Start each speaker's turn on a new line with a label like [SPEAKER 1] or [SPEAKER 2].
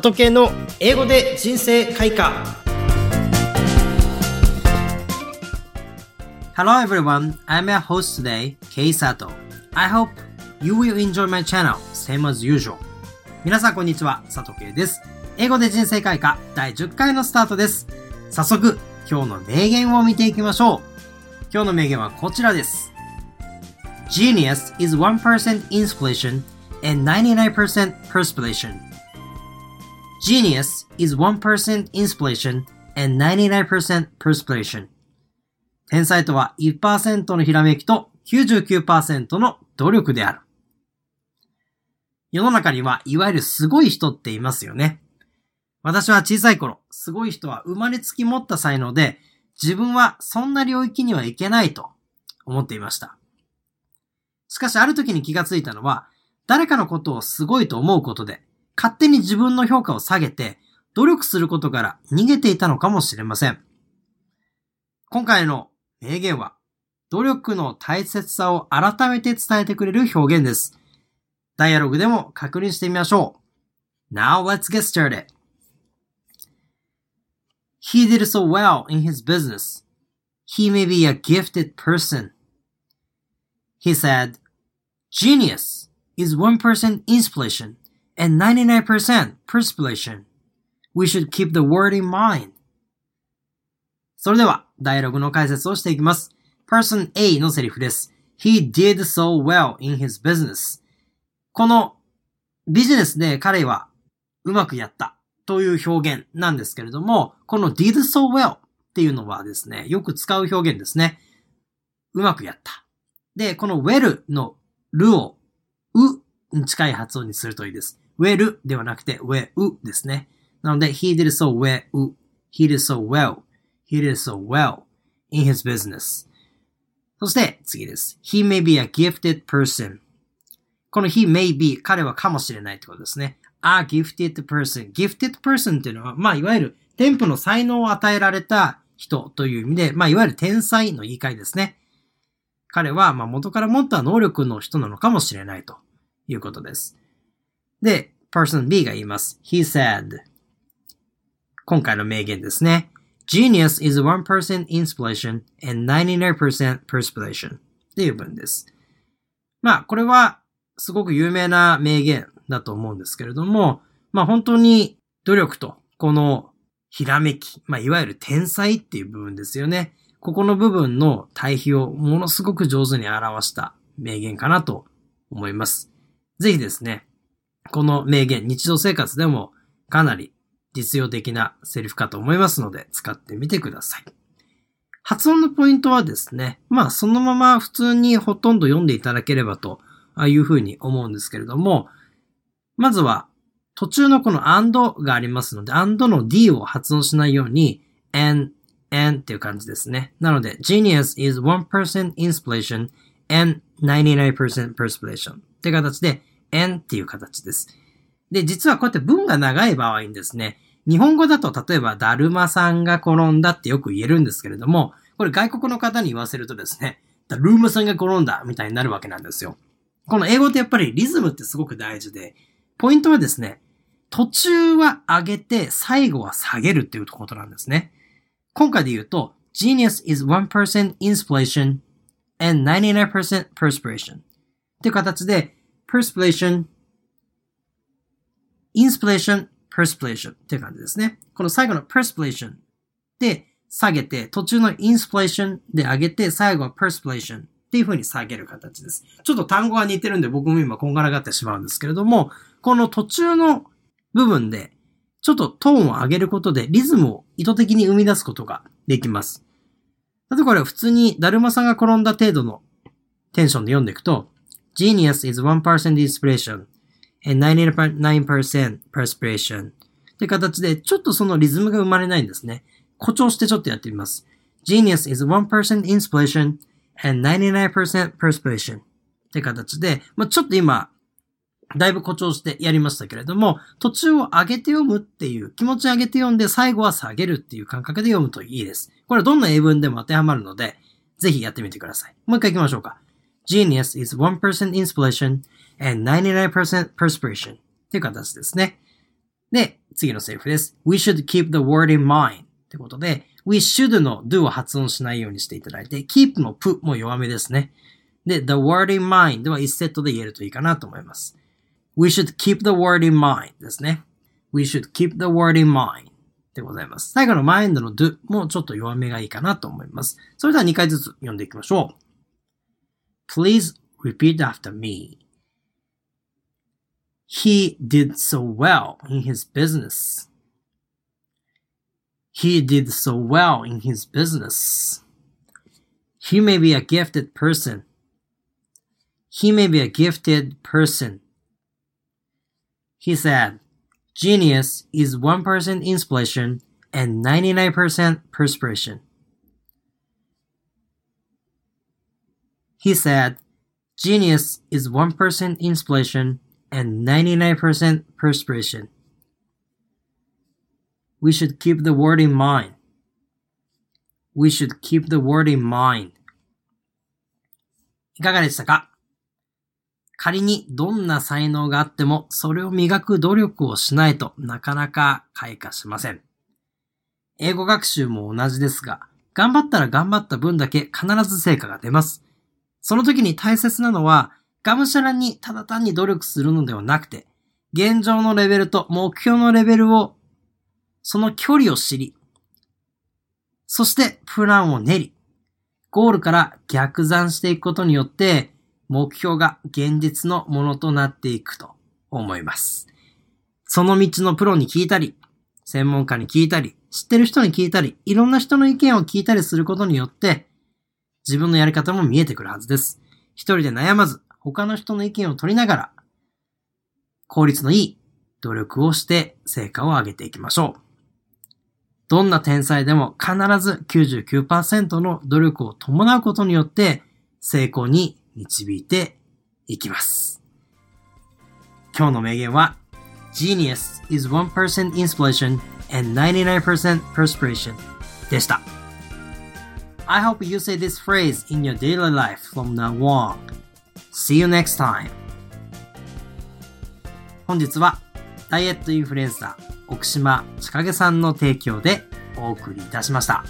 [SPEAKER 1] 里系の英語で人生開花
[SPEAKER 2] Hello everyone, I'm your host today, Kei Sato. I hope you will enjoy my channel, same as usual. 皆さんこんにちは、佐藤圭です。英語で人生開花第10回のスタートです。早速、今日の名言を見ていきましょう。今日の名言はこちらです。Genius is 1% inspiration and 99% perspiration. Genius is 1% inspiration and 99% perspiration. 天才とは1%のひらめきと99%の努力である。世の中にはいわゆるすごい人っていますよね。私は小さい頃、すごい人は生まれつき持った才能で、自分はそんな領域にはいけないと思っていました。しかしある時に気がついたのは、誰かのことをすごいと思うことで、勝手に自分の評価を下げて、努力することから逃げていたのかもしれません。今回の名言は、努力の大切さを改めて伝えてくれる表現です。ダイアログでも確認してみましょう。Now let's get started. He did so well in his business. He may be a gifted person. He said, Genius is 1% inspiration and 99% perspiration. We should keep the word in mind. それでは、ダイログの解説をしていきます。Person A のセリフです。He did so well in his business. このビジネスで彼はうまくやったという表現なんですけれども、この did so well っていうのはですね、よく使う表現ですね。うまくやった。で、この well のるをうに近い発音にするといいです。Well ではなくて well ですね。なので、he did so well, he did so well, he did so well in his business. そして次です。he may be a gifted person. この he may be 彼はかもしれないってことですね。a gifted person. gifted person っていうのは、まあ、いわゆる天賦の才能を与えられた人という意味で、まあ、いわゆる天才の言い換えですね。彼は、まあ、元から持った能力の人なのかもしれないということです。で、person B が言います。he said. 今回の名言ですね。Genius is 1% inspiration and 99% perspiration っていう文です。まあ、これはすごく有名な名言だと思うんですけれども、まあ本当に努力とこのひらめき、まあいわゆる天才っていう部分ですよね。ここの部分の対比をものすごく上手に表した名言かなと思います。ぜひですね、この名言、日常生活でもかなり実用的なセリフかと思いますので、使ってみてください。発音のポイントはですね、まあそのまま普通にほとんど読んでいただければというふうに思うんですけれども、まずは途中のこの and がありますので、and の d を発音しないように、and, and っていう感じですね。なので、genius is 1% inspiration and 99% perspiration って形で、and っていう形です。で、実はこうやって文が長い場合にですね、日本語だと例えば、だるまさんが転んだってよく言えるんですけれども、これ外国の方に言わせるとですね、だるまさんが転んだみたいになるわけなんですよ。この英語ってやっぱりリズムってすごく大事で、ポイントはですね、途中は上げて最後は下げるっていうことなんですね。今回で言うと、genius is 1% inspiration and 99% perspiration っていう形で、perspiration, inspiration, perspiration っていう感じですね。この最後の perspiration で下げて、途中の inspiration で上げて、最後は perspiration っていう風に下げる形です。ちょっと単語が似てるんで僕も今こんがらがってしまうんですけれども、この途中の部分で、ちょっとトーンを上げることでリズムを意図的に生み出すことができます。例えばこれ普通にだるまさんが転んだ程度のテンションで読んでいくと、Genius is 1% inspiration and 99% perspiration って形でちょっとそのリズムが生まれないんですね。誇張してちょっとやってみます。Genius is 1% inspiration and 99% perspiration って形で、まあ、ちょっと今、だいぶ誇張してやりましたけれども、途中を上げて読むっていう、気持ち上げて読んで最後は下げるっていう感覚で読むといいです。これはどんな英文でも当てはまるので、ぜひやってみてください。もう一回行きましょうか。Genius is 1% inspiration and 99% perspiration っていう形ですね。で、次のセリフです。We should keep the word in mind. ってことで、we should の do を発音しないようにしていただいて、keep の p も弱めですね。で、the word in mind では1セットで言えるといいかなと思います。We should keep the word in mind ですね。We should keep the word in mind でございます。最後の mind の do もちょっと弱めがいいかなと思います。それでは2回ずつ読んでいきましょう。Please repeat after me. He did so well in his business. He did so well in his business. He may be a gifted person. He may be a gifted person. He said, Genius is 1% inspiration and 99% perspiration. He said, Genius is 1% inspiration and 99% perspiration. We should keep the word in mind. We should keep the word in mind. いかがでしたか仮にどんな才能があってもそれを磨く努力をしないとなかなか開花しません。英語学習も同じですが、頑張ったら頑張った分だけ必ず成果が出ます。その時に大切なのは、がむしゃらにただ単に努力するのではなくて、現状のレベルと目標のレベルを、その距離を知り、そしてプランを練り、ゴールから逆算していくことによって、目標が現実のものとなっていくと思います。その道のプロに聞いたり、専門家に聞いたり、知ってる人に聞いたり、いろんな人の意見を聞いたりすることによって、自分のやり方も見えてくるはずです。一人で悩まず、他の人の意見を取りながら、効率のいい努力をして成果を上げていきましょう。どんな天才でも必ず99%の努力を伴うことによって成功に導いていきます。今日の名言は Genius is 1% inspiration and 99% perspiration でした。I hope you say this phrase in your daily life from now on. See you next time. 本日はダイエットインフルエンサー奥島千景さんの提供でお送りいたしました。